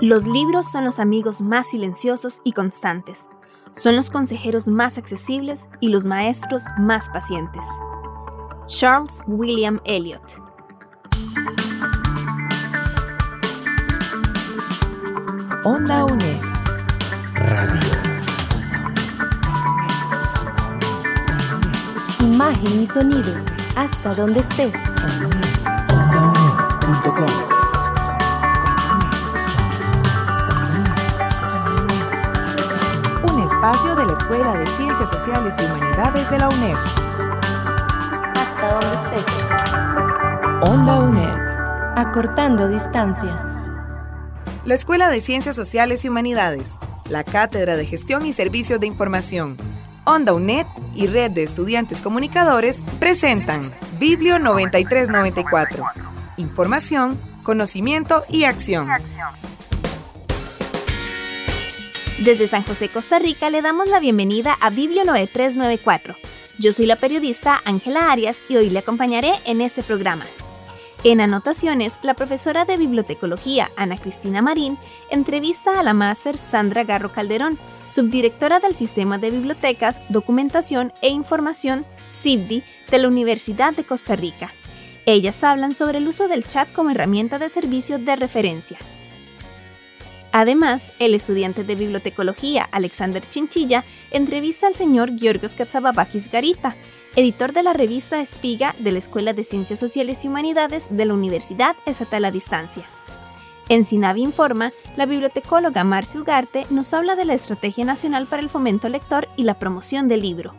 Los libros son los amigos más silenciosos y constantes. Son los consejeros más accesibles y los maestros más pacientes. Charles William Eliot Onda UNED. Imagen y sonido. Hasta donde estés. Un espacio de la Escuela de Ciencias Sociales y Humanidades de la UNED. Hasta donde estés. Onda UNED. Acortando distancias. La Escuela de Ciencias Sociales y Humanidades, la Cátedra de Gestión y Servicios de Información, Onda UNED y Red de Estudiantes Comunicadores presentan Biblio 9394. Información, conocimiento y acción. Desde San José, Costa Rica, le damos la bienvenida a Biblio 9394. Yo soy la periodista Ángela Arias y hoy le acompañaré en este programa. En anotaciones, la profesora de bibliotecología Ana Cristina Marín entrevista a la máster Sandra Garro Calderón, subdirectora del Sistema de Bibliotecas, Documentación e Información CIBDI de la Universidad de Costa Rica. Ellas hablan sobre el uso del chat como herramienta de servicio de referencia. Además, el estudiante de bibliotecología Alexander Chinchilla entrevista al señor Georgios Katsababakis Garita, editor de la revista Espiga de la Escuela de Ciencias Sociales y Humanidades de la Universidad Estatal a Distancia. En Sinavi Informa, la bibliotecóloga Marcia Ugarte nos habla de la Estrategia Nacional para el Fomento Lector y la promoción del libro.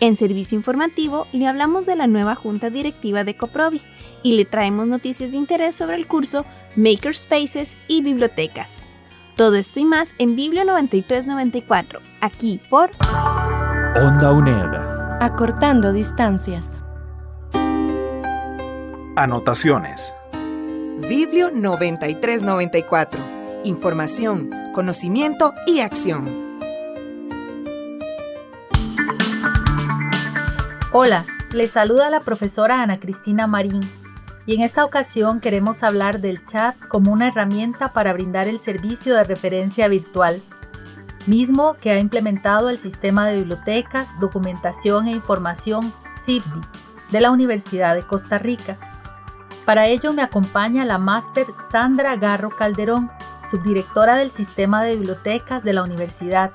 En Servicio Informativo le hablamos de la nueva Junta Directiva de Coprovi y le traemos noticias de interés sobre el curso Makerspaces y Bibliotecas. Todo esto y más en Biblio 9394, aquí por Onda UNED. Acortando distancias. Anotaciones. Biblio 9394. Información, conocimiento y acción. Hola, les saluda la profesora Ana Cristina Marín y en esta ocasión queremos hablar del chat como una herramienta para brindar el servicio de referencia virtual, mismo que ha implementado el Sistema de Bibliotecas, Documentación e Información CIBDI de la Universidad de Costa Rica. Para ello me acompaña la máster Sandra Garro Calderón, subdirectora del Sistema de Bibliotecas de la Universidad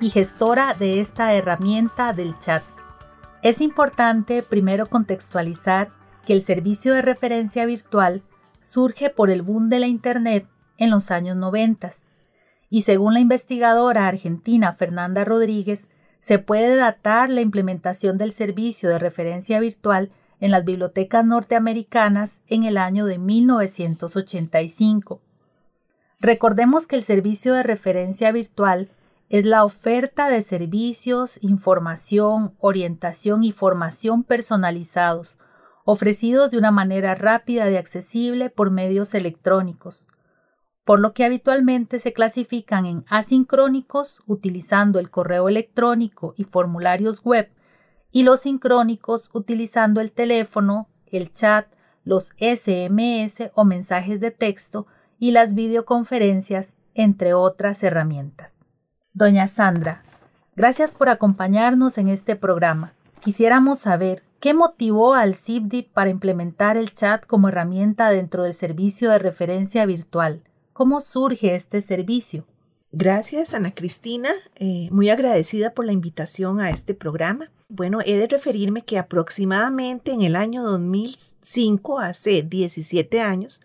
y gestora de esta herramienta del chat. Es importante primero contextualizar que el servicio de referencia virtual surge por el boom de la Internet en los años 90 y según la investigadora argentina Fernanda Rodríguez, se puede datar la implementación del servicio de referencia virtual en las bibliotecas norteamericanas en el año de 1985. Recordemos que el servicio de referencia virtual es la oferta de servicios, información, orientación y formación personalizados, ofrecidos de una manera rápida y accesible por medios electrónicos, por lo que habitualmente se clasifican en asincrónicos utilizando el correo electrónico y formularios web, y los sincrónicos utilizando el teléfono, el chat, los SMS o mensajes de texto y las videoconferencias, entre otras herramientas. Doña Sandra, gracias por acompañarnos en este programa. Quisiéramos saber qué motivó al CIBDI para implementar el chat como herramienta dentro del servicio de referencia virtual. ¿Cómo surge este servicio? Gracias, Ana Cristina. Eh, muy agradecida por la invitación a este programa. Bueno, he de referirme que aproximadamente en el año 2005, hace 17 años,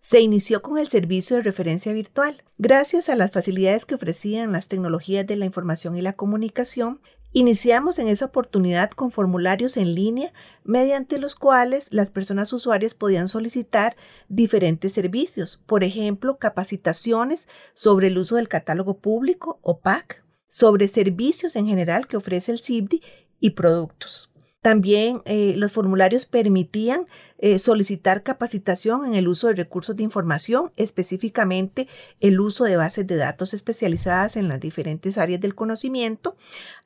se inició con el servicio de referencia virtual. Gracias a las facilidades que ofrecían las tecnologías de la información y la comunicación, iniciamos en esa oportunidad con formularios en línea mediante los cuales las personas usuarias podían solicitar diferentes servicios, por ejemplo, capacitaciones sobre el uso del catálogo público o PAC, sobre servicios en general que ofrece el CIBDI y productos. También eh, los formularios permitían eh, solicitar capacitación en el uso de recursos de información, específicamente el uso de bases de datos especializadas en las diferentes áreas del conocimiento.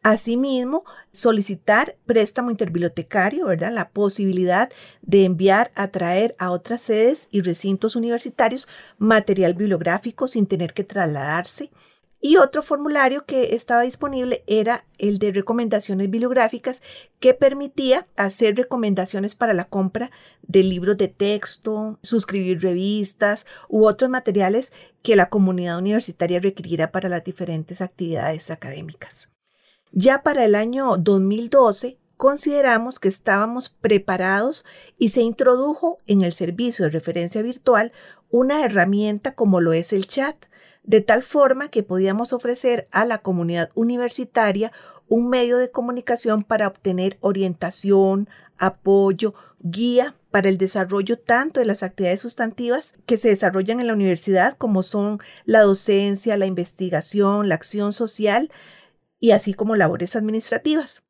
Asimismo, solicitar préstamo interbibliotecario, ¿verdad? La posibilidad de enviar a traer a otras sedes y recintos universitarios material bibliográfico sin tener que trasladarse y otro formulario que estaba disponible era el de recomendaciones bibliográficas que permitía hacer recomendaciones para la compra de libros de texto, suscribir revistas u otros materiales que la comunidad universitaria requiriera para las diferentes actividades académicas. Ya para el año 2012 consideramos que estábamos preparados y se introdujo en el servicio de referencia virtual una herramienta como lo es el chat, de tal forma que podíamos ofrecer a la comunidad universitaria un medio de comunicación para obtener orientación, apoyo, guía para el desarrollo tanto de las actividades sustantivas que se desarrollan en la universidad como son la docencia, la investigación, la acción social y así como labores administrativas.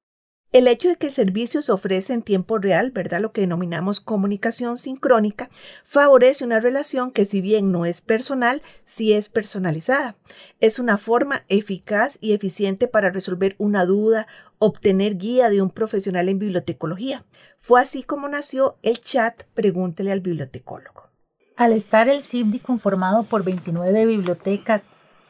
El hecho de que el servicio se ofrece en tiempo real, ¿verdad? Lo que denominamos comunicación sincrónica, favorece una relación que si bien no es personal, sí es personalizada. Es una forma eficaz y eficiente para resolver una duda, obtener guía de un profesional en bibliotecología. Fue así como nació el chat Pregúntele al bibliotecólogo. Al estar el CIBDI conformado por 29 bibliotecas,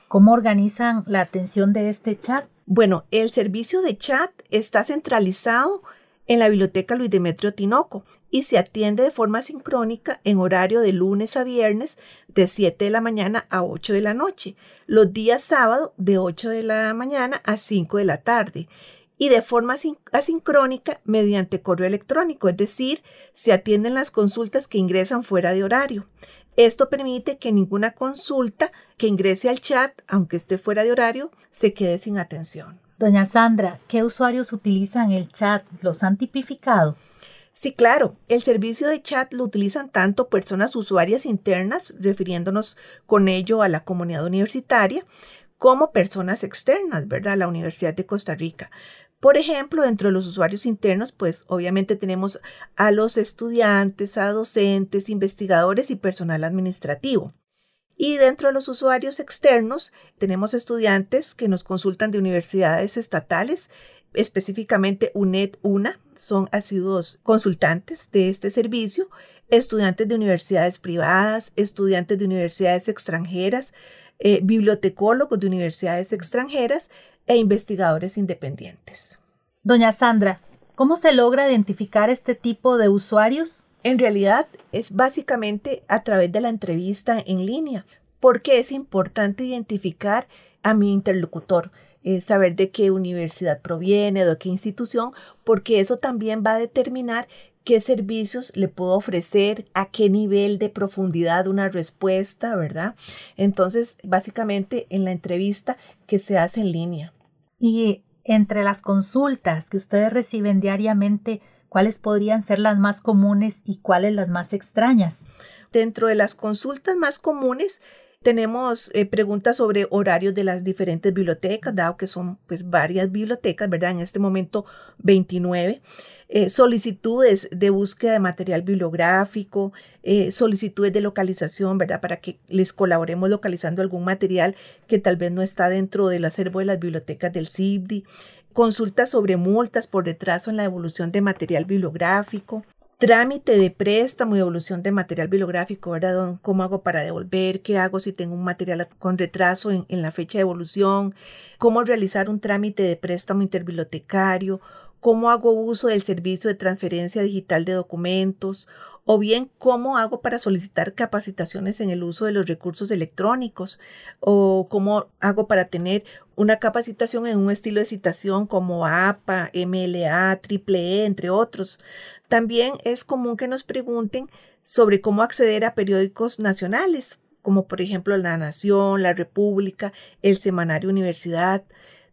¿cómo organizan la atención de este chat? Bueno, el servicio de chat está centralizado en la Biblioteca Luis Demetrio Tinoco y se atiende de forma sincrónica en horario de lunes a viernes de 7 de la mañana a 8 de la noche, los días sábado de 8 de la mañana a 5 de la tarde y de forma asincrónica mediante correo electrónico, es decir, se atienden las consultas que ingresan fuera de horario. Esto permite que ninguna consulta que ingrese al chat, aunque esté fuera de horario, se quede sin atención. Doña Sandra, ¿qué usuarios utilizan el chat? ¿Los han tipificado? Sí, claro, el servicio de chat lo utilizan tanto personas usuarias internas, refiriéndonos con ello a la comunidad universitaria, como personas externas, ¿verdad? La Universidad de Costa Rica. Por ejemplo, dentro de los usuarios internos, pues obviamente tenemos a los estudiantes, a docentes, investigadores y personal administrativo. Y dentro de los usuarios externos, tenemos estudiantes que nos consultan de universidades estatales, específicamente UNED UNA, son asiduos consultantes de este servicio, estudiantes de universidades privadas, estudiantes de universidades extranjeras, eh, bibliotecólogos de universidades extranjeras e investigadores independientes. Doña Sandra, ¿cómo se logra identificar este tipo de usuarios? En realidad es básicamente a través de la entrevista en línea, porque es importante identificar a mi interlocutor, eh, saber de qué universidad proviene, de qué institución, porque eso también va a determinar qué servicios le puedo ofrecer, a qué nivel de profundidad una respuesta, ¿verdad? Entonces, básicamente en la entrevista que se hace en línea. Y entre las consultas que ustedes reciben diariamente, ¿cuáles podrían ser las más comunes y cuáles las más extrañas? Dentro de las consultas más comunes, tenemos eh, preguntas sobre horarios de las diferentes bibliotecas, dado que son pues varias bibliotecas, ¿verdad? En este momento 29. Eh, solicitudes de búsqueda de material bibliográfico, eh, solicitudes de localización, ¿verdad? Para que les colaboremos localizando algún material que tal vez no está dentro del acervo de las bibliotecas del CIBDI, consultas sobre multas por retraso en la devolución de material bibliográfico, trámite de préstamo y devolución de material bibliográfico, ¿verdad? ¿Cómo hago para devolver? ¿Qué hago si tengo un material con retraso en, en la fecha de devolución? ¿Cómo realizar un trámite de préstamo interbibliotecario? ¿Cómo hago uso del servicio de transferencia digital de documentos? O bien cómo hago para solicitar capacitaciones en el uso de los recursos electrónicos o cómo hago para tener una capacitación en un estilo de citación como APA, MLA, AAA, entre otros. También es común que nos pregunten sobre cómo acceder a periódicos nacionales, como por ejemplo La Nación, La República, el Semanario Universidad,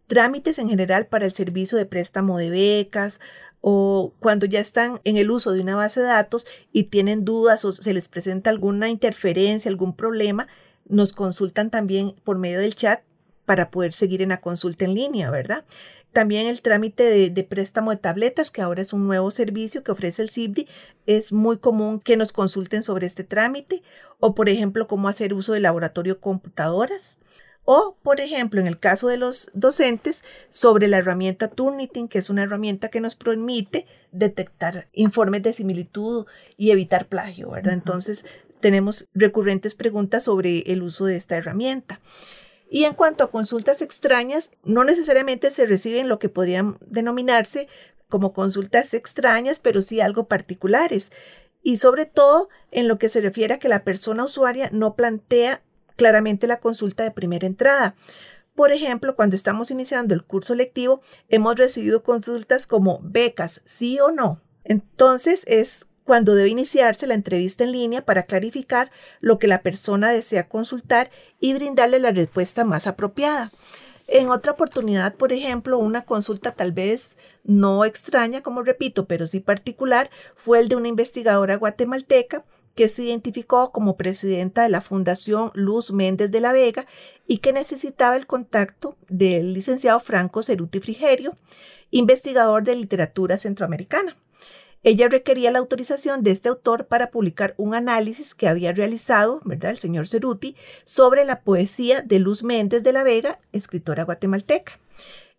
trámites en general para el servicio de préstamo de becas o cuando ya están en el uso de una base de datos y tienen dudas o se les presenta alguna interferencia, algún problema, nos consultan también por medio del chat para poder seguir en la consulta en línea, ¿verdad? También el trámite de, préstamo de tabletas, que ahora es un nuevo servicio que ofrece el CIBDI, es muy común que nos consulten sobre este trámite, o por ejemplo, cómo hacer uso del laboratorio computadoras, o, por ejemplo, en el caso de los docentes, sobre la herramienta Turnitin, que es una herramienta que nos permite detectar informes de similitud y evitar plagio, ¿verdad? Entonces, tenemos recurrentes preguntas sobre el uso de esta herramienta. Y en cuanto a consultas extrañas, no necesariamente se reciben lo que podrían denominarse como consultas extrañas, pero sí algo particulares. Y sobre todo en lo que se refiere a que la persona usuaria no plantea claramente la consulta de primera entrada. Por ejemplo, cuando estamos iniciando el curso lectivo, hemos recibido consultas como becas, sí o no. Entonces es cuando debe iniciarse la entrevista en línea para clarificar lo que la persona desea consultar y brindarle la respuesta más apropiada. En otra oportunidad, por ejemplo, una consulta tal vez no extraña, como repito, pero sí particular, fue el de una investigadora guatemalteca que se identificó como presidenta de la Fundación Luz Méndez de la Vega y que necesitaba el contacto del licenciado Franco Ceruti Frigerio, investigador de literatura centroamericana. Ella requería la autorización de este autor para publicar un análisis que había realizado, ¿verdad?, el señor Ceruti, sobre la poesía de Luz Méndez de la Vega, escritora guatemalteca.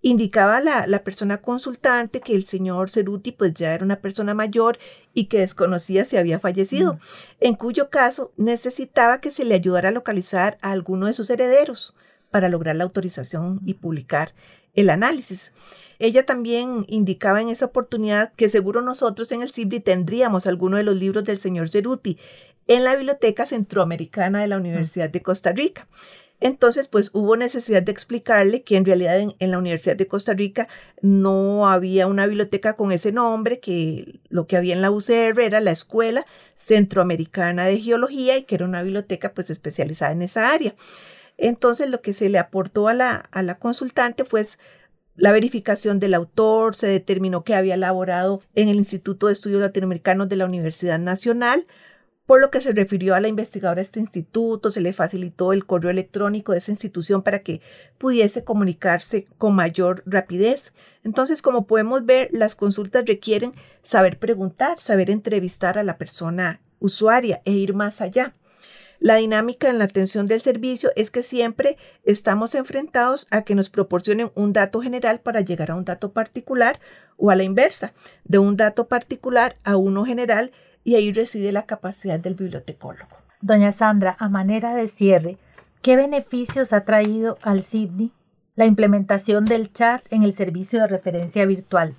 Indicaba la, la persona consultante que el señor Ceruti pues ya era una persona mayor y que desconocía si había fallecido, mm. en cuyo caso necesitaba que se le ayudara a localizar a alguno de sus herederos para lograr la autorización y publicar el análisis. Ella también indicaba en esa oportunidad que seguro nosotros en el CIBDI tendríamos alguno de los libros del señor Ceruti en la Biblioteca Centroamericana de la Universidad de Costa Rica. Entonces, pues hubo necesidad de explicarle que en realidad en, la Universidad de Costa Rica no había una biblioteca con ese nombre, que lo que había en la UCR era la Escuela Centroamericana de Geología y que era una biblioteca pues especializada en esa área. Entonces, lo que se le aportó a la, a la consultante fue la verificación del autor, se determinó que había elaborado en el Instituto de Estudios Latinoamericanos de la Universidad Nacional, por lo que se refirió a la investigadora de este instituto, se le facilitó el correo electrónico de esa institución para que pudiese comunicarse con mayor rapidez. Entonces, como podemos ver, las consultas requieren saber preguntar, saber entrevistar a la persona usuaria e ir más allá. La dinámica en la atención del servicio es que siempre estamos enfrentados a que nos proporcionen un dato general para llegar a un dato particular o a la inversa, de un dato particular a uno general y ahí reside la capacidad del bibliotecólogo. Doña Sandra, a manera de cierre, ¿qué beneficios ha traído al CIBDI la implementación del chat en el servicio de referencia virtual?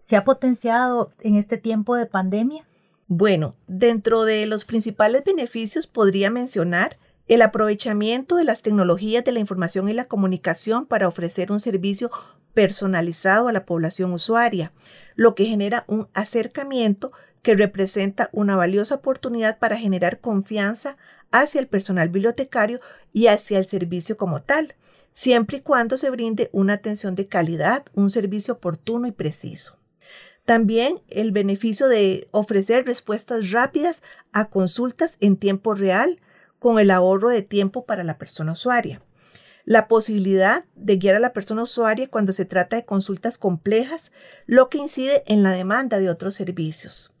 ¿Se ha potenciado en este tiempo de pandemia? Bueno, dentro de los principales beneficios podría mencionar el aprovechamiento de las tecnologías de la información y la comunicación para ofrecer un servicio personalizado a la población usuaria, lo que genera un acercamiento que representa una valiosa oportunidad para generar confianza hacia el personal bibliotecario y hacia el servicio como tal, siempre y cuando se brinde una atención de calidad, un servicio oportuno y preciso. También el beneficio de ofrecer respuestas rápidas a consultas en tiempo real con el ahorro de tiempo para la persona usuaria. La posibilidad de guiar a la persona usuaria cuando se trata de consultas complejas, lo que incide en la demanda de otros servicios.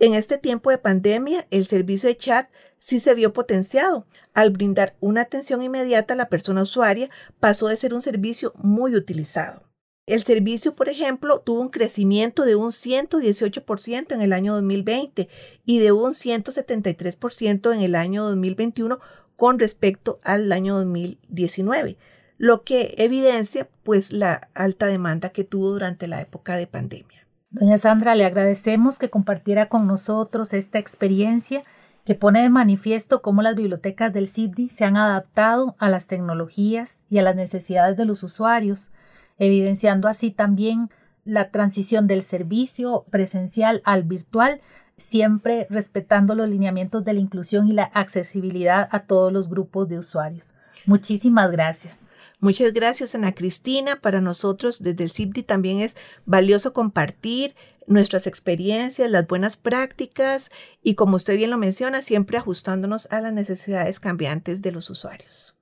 En este tiempo de pandemia, el servicio de chat sí se vio potenciado. Al brindar una atención inmediata a la persona usuaria, pasó de ser un servicio muy utilizado. El servicio, por ejemplo, tuvo un crecimiento de un 118% en el año 2020 y de un 173% en el año 2021 con respecto al año 2019, lo que evidencia pues la alta demanda que tuvo durante la época de pandemia. Doña Sandra, le agradecemos que compartiera con nosotros esta experiencia que pone de manifiesto cómo las bibliotecas del CIDI se han adaptado a las tecnologías y a las necesidades de los usuarios, evidenciando así también la transición del servicio presencial al virtual, siempre respetando los lineamientos de la inclusión y la accesibilidad a todos los grupos de usuarios. Muchísimas gracias. Muchas gracias, Ana Cristina. Para nosotros desde el CIPDI también es valioso compartir nuestras experiencias, las buenas prácticas y, como usted bien lo menciona, siempre ajustándonos a las necesidades cambiantes de los usuarios.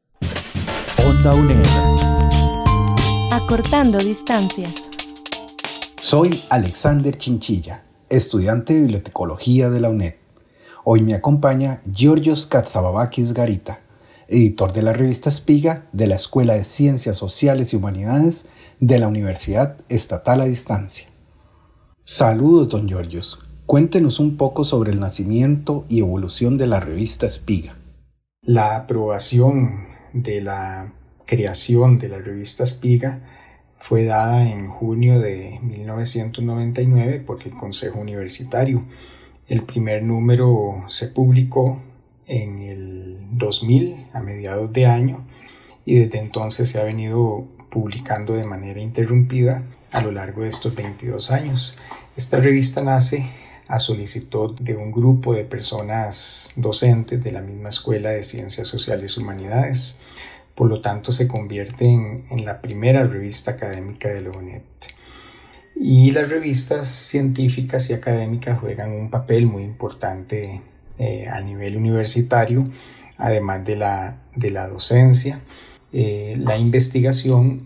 Onda UNED. Acortando distancias. Soy Alexander Chinchilla, estudiante de bibliotecología de la UNED. Hoy me acompaña Georgios Katsababakis Garita, editor de la revista Espiga de la Escuela de Ciencias Sociales y Humanidades de la Universidad Estatal a Distancia. Saludos, don Georgios. Cuéntenos un poco sobre el nacimiento y evolución de la revista Espiga. La aprobación de la creación de la revista Espiga fue dada en junio de 1999 por el Consejo Universitario. El primer número se publicó en el 2000, a mediados de año, y desde entonces se ha venido publicando de manera interrumpida a lo largo de estos 22 años. Esta revista nace a solicitud de un grupo de personas docentes de la misma Escuela de Ciencias Sociales y Humanidades. Por lo tanto, se convierte en, la primera revista académica de la UNED. Y las revistas científicas y académicas juegan un papel muy importante eh, a nivel universitario, además de la, de la docencia, eh, la investigación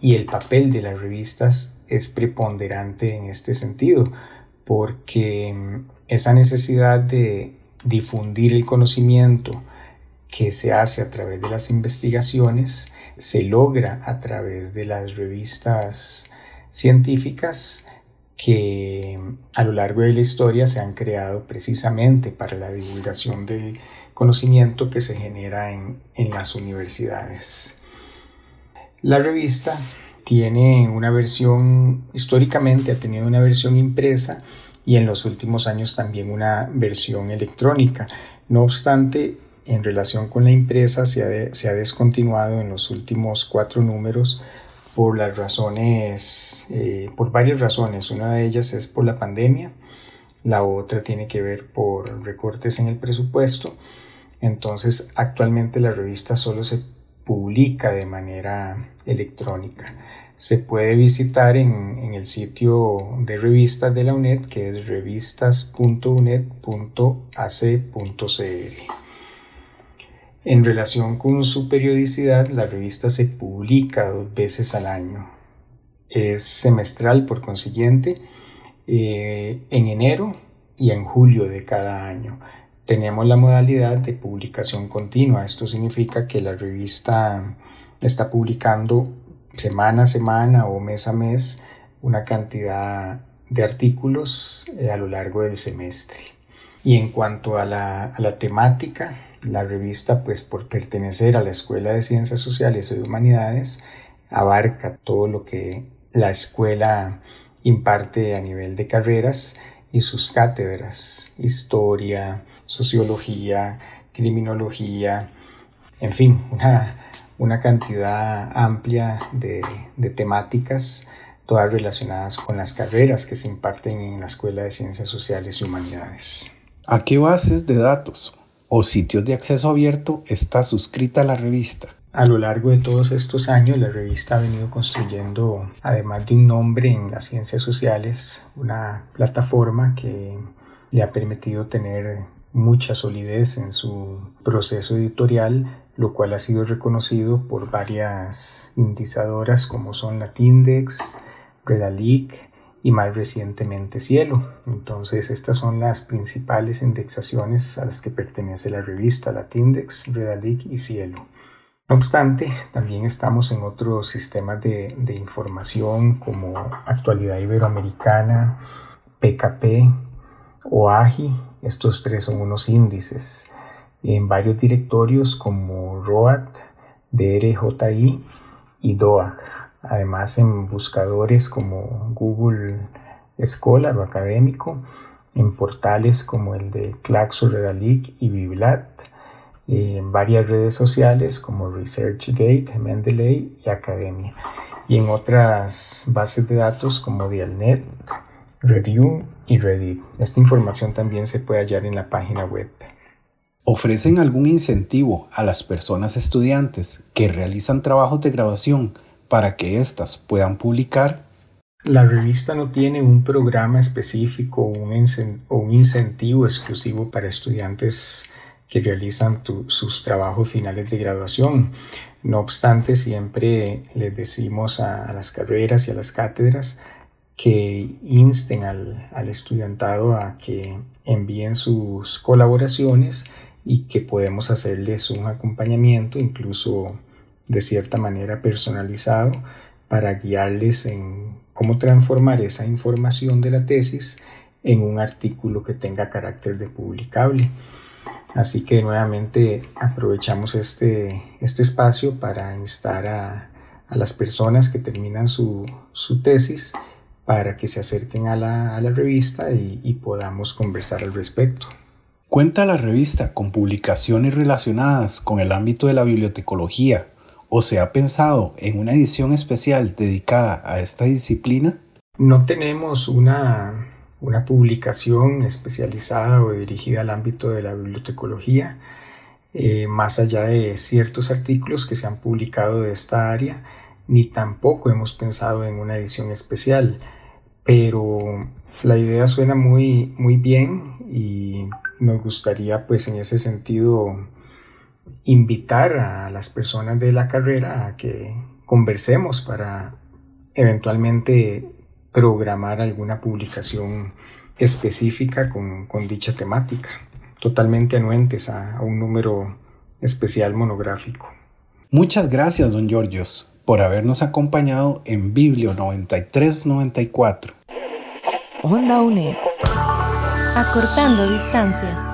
y el papel de las revistas es preponderante en este sentido, porque mm, esa necesidad de difundir el conocimiento que se hace a través de las investigaciones se logra a través de las revistas científicas que a lo largo de la historia se han creado precisamente para la divulgación del conocimiento que se genera en, las universidades. La revista tiene una versión, históricamente ha tenido una versión impresa y en los últimos años también una versión electrónica. No obstante, en relación con la impresa se se ha descontinuado en los últimos cuatro números por las razones, eh, por varias razones. Una de ellas es por la pandemia, la otra tiene que ver por recortes en el presupuesto. Entonces, actualmente la revista solo se publica de manera electrónica. Se puede visitar en, el sitio de revistas de la UNED, que es revistas.uned.ac.cr. En relación con su periodicidad, la revista se publica dos veces al año. Es semestral, por consiguiente, eh, en enero y en julio de cada año. Tenemos la modalidad de publicación continua. Esto significa que la revista está publicando semana a semana o mes a mes una cantidad de artículos eh, a lo largo del semestre. Y en cuanto a la, a la temática, la revista, pues por pertenecer a la Escuela de Ciencias Sociales y de Humanidades, abarca todo lo que la escuela imparte a nivel de carreras y sus cátedras, historia, sociología, criminología, en fin, una, cantidad amplia de, de temáticas, todas relacionadas con las carreras que se imparten en la Escuela de Ciencias Sociales y Humanidades. ¿A qué bases de datos o sitios de acceso abierto está suscrita la revista. A lo largo de todos estos años, la revista ha venido construyendo, además de un nombre en las ciencias sociales, una plataforma que le ha permitido tener mucha solidez en su proceso editorial, lo cual ha sido reconocido por varias indizadoras como son la Tindex, Redalic, y más recientemente Cielo. Entonces estas son las principales indexaciones a las que pertenece la revista, la Tindex, Redalic y Cielo. No obstante, también estamos en otros sistemas de, información como Actualidad Iberoamericana, PKP o AGI. Estos tres son unos índices en varios directorios como ROAT, DRJI y DOAG además en buscadores como Google Scholar o académico, en portales como el de Claxo Redalic y Biblat, en varias redes sociales como ResearchGate, Mendeley y Academia, y en otras bases de datos como Dialnet, Review y Reddit. Esta información también se puede hallar en la página web. ¿Ofrecen algún incentivo a las personas estudiantes que realizan trabajos de grabación para que éstas puedan publicar? La revista no tiene un programa específico o un, incentivo exclusivo para estudiantes que realizan sus trabajos finales de graduación. No obstante, siempre les decimos a, las carreras y a las cátedras que insten al, al, estudiantado a que envíen sus colaboraciones y que podemos hacerles un acompañamiento, incluso de cierta manera personalizado, para guiarles en cómo transformar esa información de la tesis en un artículo que tenga carácter de publicable. Así que nuevamente aprovechamos este, este espacio para instar a, a las personas que terminan su, su, tesis para que se acerquen a la, a la revista y, y podamos conversar al respecto. ¿Cuenta la revista con publicaciones relacionadas con el ámbito de la bibliotecología o se ha pensado en una edición especial dedicada a esta disciplina? No tenemos una una publicación especializada o dirigida al ámbito de la bibliotecología, eh, más allá de ciertos artículos que se han publicado de esta área, ni tampoco hemos pensado en una edición especial, pero la idea suena muy, muy bien y nos gustaría pues en ese sentido invitar a las personas de la carrera a que conversemos para eventualmente programar alguna publicación específica con, dicha temática, totalmente anuentes a, un número especial monográfico. Muchas gracias, don Georgios, por habernos acompañado en Biblio 9394. Onda UNED. Acortando distancias.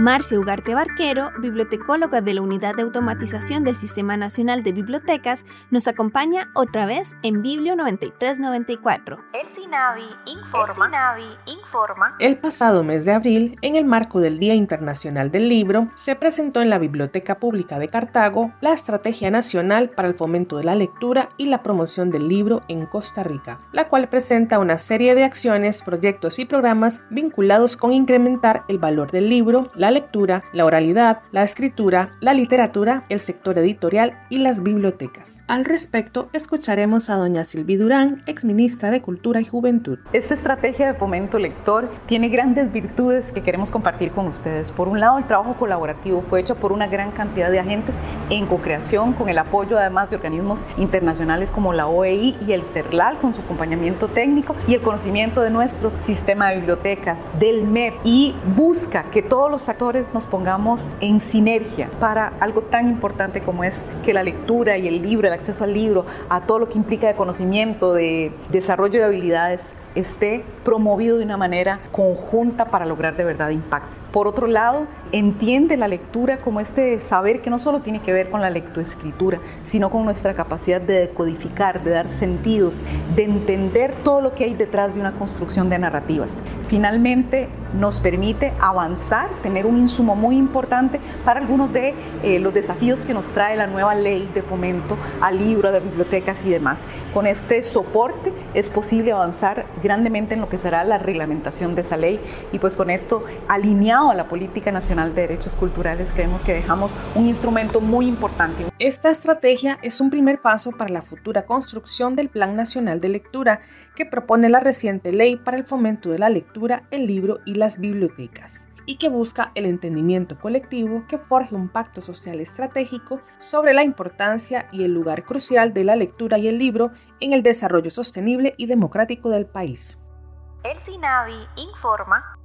Marcia Ugarte Barquero, bibliotecóloga de la Unidad de Automatización del Sistema Nacional de Bibliotecas, nos acompaña otra vez en Biblio 9394. El SINAVI informa. El SINAVI informa. El pasado mes de abril, en el marco del Día Internacional del Libro, se presentó en la Biblioteca Pública de Cartago la Estrategia Nacional para el Fomento de la Lectura y la Promoción del Libro en Costa Rica, la cual presenta una serie de acciones, proyectos y programas vinculados con incrementar el valor del libro, la lectura, la oralidad, la escritura, la literatura, el sector editorial y las bibliotecas. Al respecto, escucharemos a doña Silvi Durán, exministra de Cultura y Juventud. Esta estrategia de fomento lector tiene grandes virtudes que queremos compartir con ustedes. Por un lado, el trabajo colaborativo fue hecho por una gran cantidad de agentes en co-creación con el apoyo además de organismos internacionales como la OEI y el CERLAL con su acompañamiento técnico y el conocimiento de nuestro sistema de bibliotecas, del MEP y busca que todos los nos pongamos en sinergia para algo tan importante como es que la lectura y el libro, el acceso al libro, a todo lo que implica de conocimiento, de desarrollo de habilidades, esté promovido de una manera conjunta para lograr de verdad impacto. Por otro lado, entiende la lectura como este saber que no solo tiene que ver con la lectoescritura, sino con nuestra capacidad de decodificar, de dar sentidos, de entender todo lo que hay detrás de una construcción de narrativas. Finalmente, nos permite avanzar, tener un insumo muy importante para algunos de eh, los desafíos que nos trae la nueva ley de fomento al libro, de bibliotecas y demás. Con este soporte es posible avanzar grandemente en lo que será la reglamentación de esa ley y pues con esto alineado a la Política Nacional de Derechos Culturales creemos que dejamos un instrumento muy importante. Esta estrategia es un primer paso para la futura construcción del Plan Nacional de Lectura que propone la reciente Ley para el Fomento de la Lectura, el Libro y las Bibliotecas y que busca el entendimiento colectivo que forje un pacto social estratégico sobre la importancia y el lugar crucial de la lectura y el libro en el desarrollo sostenible y democrático del país. El SINAVI informa.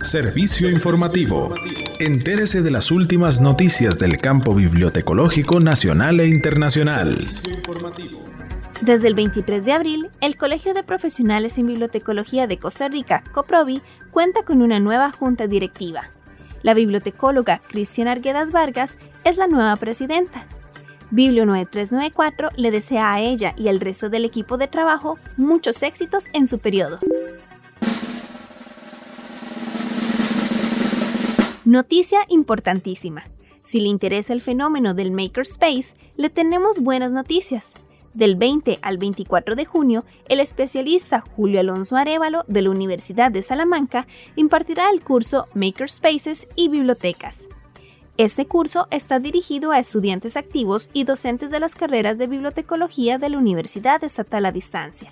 Servicio informativo. Entérese de las últimas noticias del campo bibliotecológico nacional e internacional. Desde el 23 de abril, el Colegio de Profesionales en Bibliotecología de Costa Rica, COPROBI, cuenta con una nueva junta directiva. La bibliotecóloga Cristiana Arguedas Vargas es la nueva presidenta. Biblio 9394 le desea a ella y al resto del equipo de trabajo muchos éxitos en su periodo. Noticia importantísima. Si le interesa el fenómeno del Makerspace, le tenemos buenas noticias. Del 20 al 24 de junio, el especialista Julio Alonso Arevalo de la Universidad de Salamanca impartirá el curso Makerspaces y Bibliotecas. Este curso está dirigido a estudiantes activos y docentes de las carreras de bibliotecología de la Universidad Estatal a Distancia.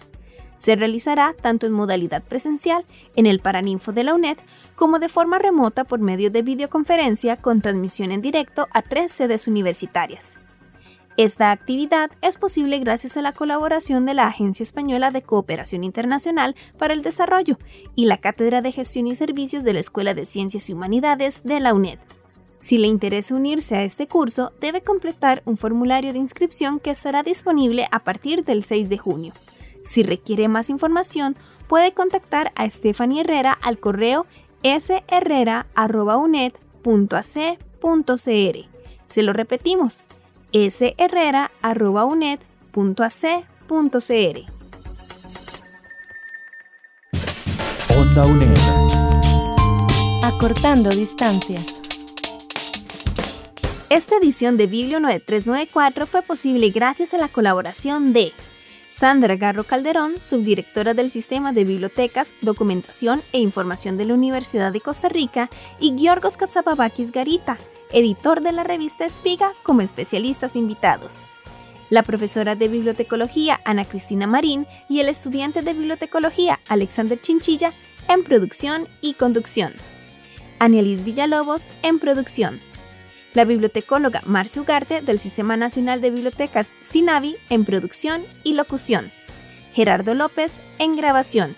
Se realizará tanto en modalidad presencial en el Paraninfo de la UNED como de forma remota por medio de videoconferencia con transmisión en directo a tres sedes universitarias. Esta actividad es posible gracias a la colaboración de la Agencia Española de Cooperación Internacional para el Desarrollo y la Cátedra de Gestión y Servicios de la Escuela de Ciencias y Humanidades de la UNED. Si le interesa unirse a este curso, debe completar un formulario de inscripción que estará disponible a partir del 6 de junio. Si requiere más información, puede contactar a Stephanie Herrera al correo sherrera.uned.ac.cr. Se lo repetimos, sherrera.uned.ac.cr. Onda UNED. Acortando distancias. Esta edición de Biblio 9394 fue posible gracias a la colaboración de Sandra Garro Calderón, subdirectora del Sistema de Bibliotecas, Documentación e Información de la Universidad de Costa Rica, y Giorgos Katsapavakis Garita, editor de la revista Espiga, como especialistas invitados. La profesora de bibliotecología Ana Cristina Marín y el estudiante de bibliotecología Alexander Chinchilla en producción y conducción. Anelis Villalobos en producción la bibliotecóloga Marcia Ugarte del Sistema Nacional de Bibliotecas SINAVI en producción y locución, Gerardo López en grabación,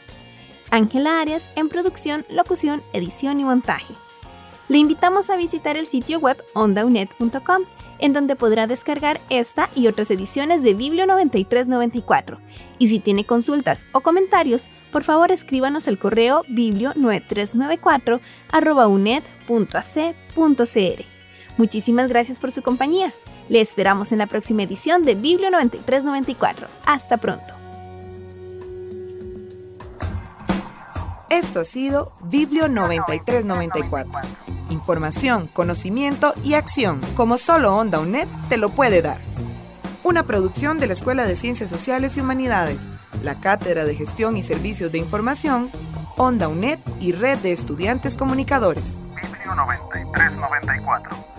Ángela Arias en producción, locución, edición y montaje. Le invitamos a visitar el sitio web ondaunet.com, en donde podrá descargar esta y otras ediciones de Biblio 9394. Y si tiene consultas o comentarios, por favor escríbanos el correo biblio9394 Muchísimas gracias por su compañía. Le esperamos en la próxima edición de Biblio 9394. Hasta pronto. Esto ha sido Biblio 9394. Información, conocimiento y acción, como solo Onda UNED te lo puede dar. Una producción de la Escuela de Ciencias Sociales y Humanidades, la Cátedra de Gestión y Servicios de Información, Onda UNED y Red de Estudiantes Comunicadores. Biblio 9394.